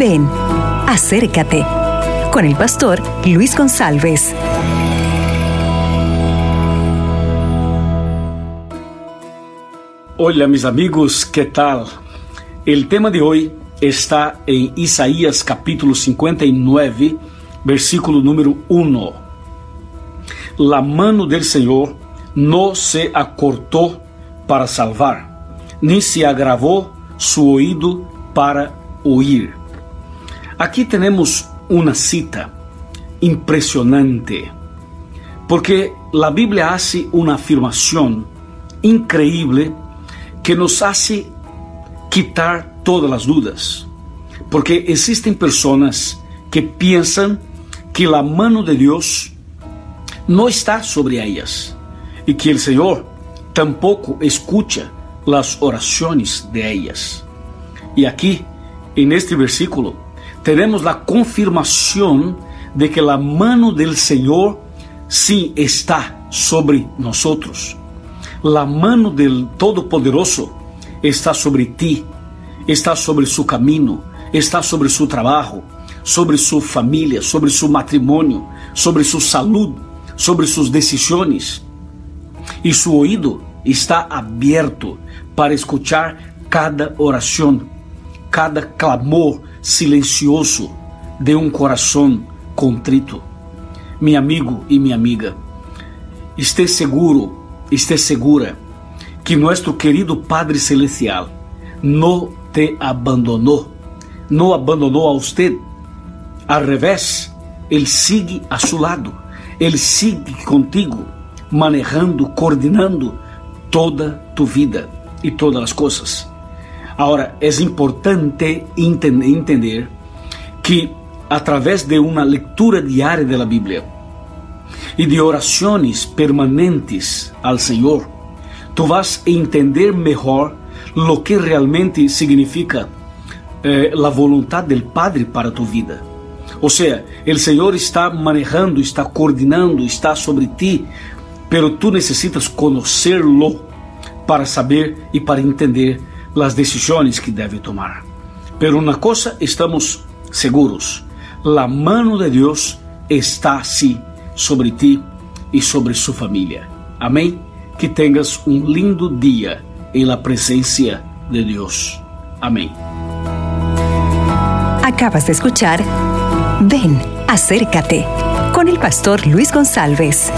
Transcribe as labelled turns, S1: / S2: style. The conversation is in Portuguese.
S1: Ven, acércate con el pastor Luis González.
S2: Hola mis amigos, ¿qué tal? El tema de hoy está en Isaías capítulo 59, versículo número 1. La mano del Señor no se acortó para salvar, ni se agravó su oído para oír. Aquí tenemos una cita impresionante, porque la Biblia hace una afirmación increíble que nos hace quitar todas las dudas, porque existen personas que piensan que la mano de Dios no está sobre ellas y que el Señor tampoco escucha las oraciones de ellas. Y aquí, en este versículo, tenemos la confirmación de que la mano del Señor sí está sobre nosotros. La mano del Todopoderoso está sobre ti, está sobre su camino, está sobre su trabajo, sobre su familia, sobre su matrimonio, sobre su salud, sobre sus decisiones. Y su oído está abierto para escuchar cada oración, cada clamor silencioso de um coração contrito. Meu amigo e minha amiga, esteja seguro, esteja segura que nosso querido Padre Celestial não te abandonou, não abandonou a você. Al revés, Ele sigue a seu lado, Ele sigue contigo, manejando, coordenando toda tu vida e todas as coisas. Agora, é importante entender que, através de uma leitura diária da Bíblia e de orações permanentes ao Senhor, tu vas entender melhor lo que realmente significa eh, a vontade do Padre para tu vida. Ou seja, o Senhor está manejando, está coordenando, está sobre ti, pero tu necessitas conhecê-lo para saber e para entender las decisiones que debe tomar. Pero una cosa estamos seguros, la mano de Dios está así sobre ti y sobre su familia. Amén. Que tengas un lindo día en la presencia de Dios. Amén.
S1: Acabas de escuchar Ven, acércate con el pastor Luis González.